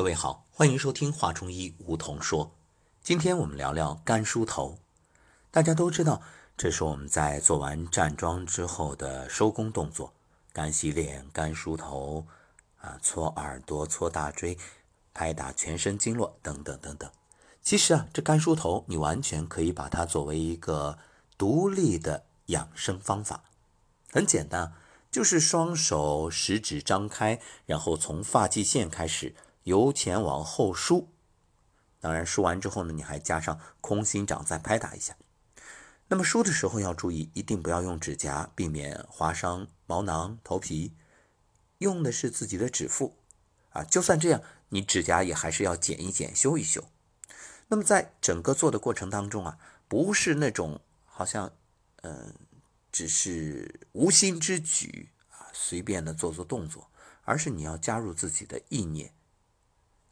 各位好，欢迎收听华中医梧桐说。今天我们聊聊干梳头。大家都知道，这是我们在做完站桩之后的收工动作，干洗脸、干梳头，啊，搓耳朵、搓大椎、拍打全身经络等等等等。其实啊，这干梳头你完全可以把它作为一个独立的养生方法。很简单，就是双手食指张开，然后从发际线开始。由前往后梳，当然梳完之后呢，你还加上空心掌再拍打一下。那么梳的时候要注意，一定不要用指甲，避免划伤毛囊、头皮。用的是自己的指腹啊，就算这样，你指甲也还是要剪一剪、修一修。那么在整个做的过程当中啊，不是那种好像嗯，只是无心之举啊，随便的做做动作，而是你要加入自己的意念。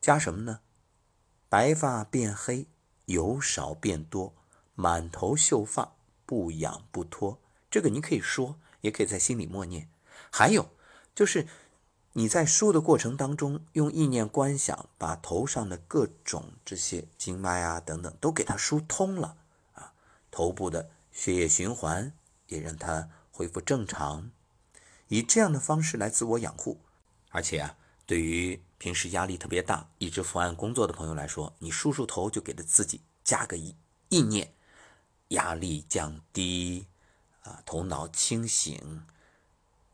加什么呢？白发变黑，由少变多，满头秀发，不痒不脱。这个你可以说，也可以在心里默念。还有就是你在梳的过程当中，用意念观想，把头上的各种这些经脉啊等等都给它疏通了啊，头部的血液循环也让它恢复正常，以这样的方式来自我养护，而且啊。对于平时压力特别大、一直伏案工作的朋友来说，你梳梳头就给他自己加个意意念，压力降低，啊，头脑清醒，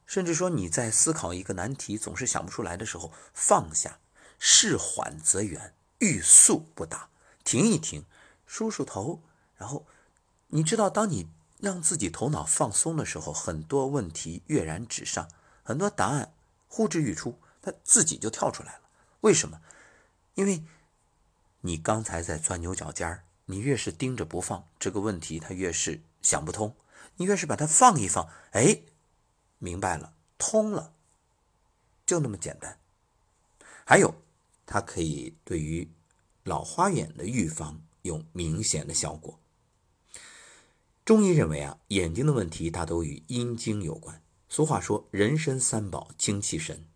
甚至说你在思考一个难题总是想不出来的时候，放下，事缓则圆，欲速不达，停一停，梳梳头，然后你知道，当你让自己头脑放松的时候，很多问题跃然纸上，很多答案呼之欲出。他自己就跳出来了，为什么？因为你刚才在钻牛角尖儿，你越是盯着不放，这个问题他越是想不通；你越是把它放一放，哎，明白了，通了，就那么简单。还有，它可以对于老花眼的预防有明显的效果。中医认为啊，眼睛的问题它都与阴经有关。俗话说，人参三宝，精气神。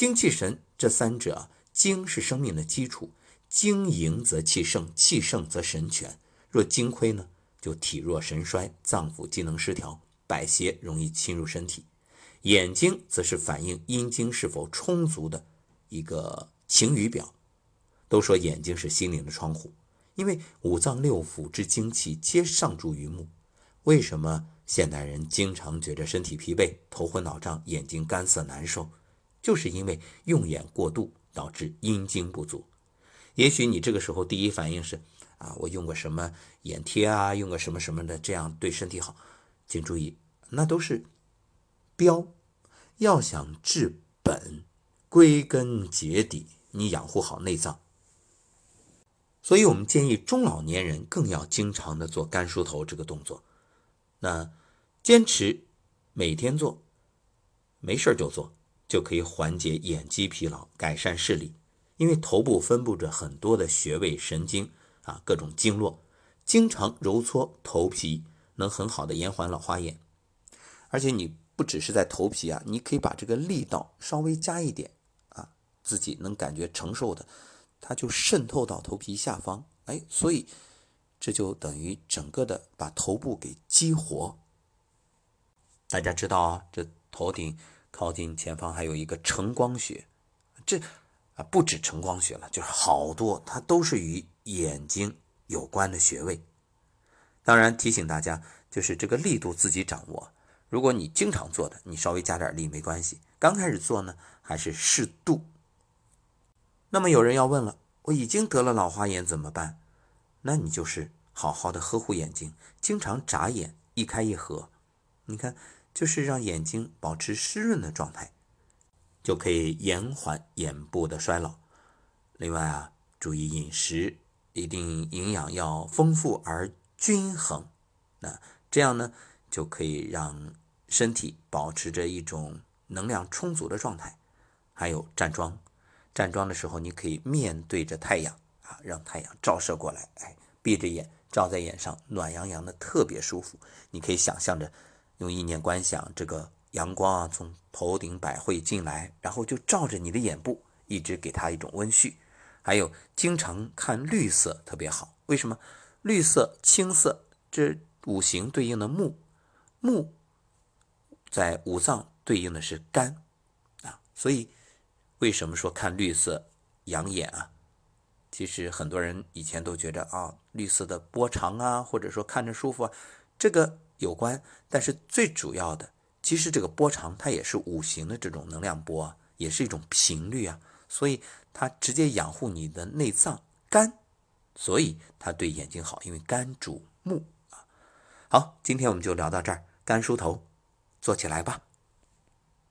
精气神这三者，精是生命的基础，精盈则气盛，气盛则神全。若精亏呢，就体弱神衰，脏腑机能失调，百邪容易侵入身体。眼睛则是反映阴精是否充足的一个晴雨表。都说眼睛是心灵的窗户，因为五脏六腑之精气皆上注于目。为什么现代人经常觉得身体疲惫、头昏脑胀、眼睛干涩难受？就是因为用眼过度导致阴精不足，也许你这个时候第一反应是啊，我用个什么眼贴啊，用个什么什么的，这样对身体好。请注意，那都是标。要想治本，归根结底，你养护好内脏。所以我们建议中老年人更要经常的做干梳头这个动作。那坚持每天做，没事就做。就可以缓解眼肌疲劳，改善视力。因为头部分布着很多的穴位、神经啊，各种经络，经常揉搓头皮，能很好的延缓老花眼。而且你不只是在头皮啊，你可以把这个力道稍微加一点啊，自己能感觉承受的，它就渗透到头皮下方。哎，所以这就等于整个的把头部给激活。大家知道啊，这头顶。靠近前方还有一个承光穴，这啊不止承光穴了，就是好多，它都是与眼睛有关的穴位。当然提醒大家，就是这个力度自己掌握。如果你经常做的，你稍微加点力没关系。刚开始做呢，还是适度。那么有人要问了，我已经得了老花眼怎么办？那你就是好好的呵护眼睛，经常眨眼，一开一合。你看。就是让眼睛保持湿润的状态，就可以延缓眼部的衰老。另外啊，注意饮食，一定营养要丰富而均衡。那这样呢，就可以让身体保持着一种能量充足的状态。还有站桩，站桩的时候你可以面对着太阳啊，让太阳照射过来，哎，闭着眼照在眼上，暖洋洋的，特别舒服。你可以想象着。用意念观想，这个阳光啊从头顶百会进来，然后就照着你的眼部，一直给他一种温煦。还有经常看绿色特别好，为什么？绿色、青色这五行对应的木，木在五脏对应的是肝啊，所以为什么说看绿色养眼啊？其实很多人以前都觉得啊，绿色的波长啊，或者说看着舒服啊，这个有关。但是最主要的，其实这个波长它也是五行的这种能量波啊，也是一种频率啊，所以它直接养护你的内脏肝，所以它对眼睛好，因为肝主目啊。好，今天我们就聊到这儿，肝梳头，做起来吧。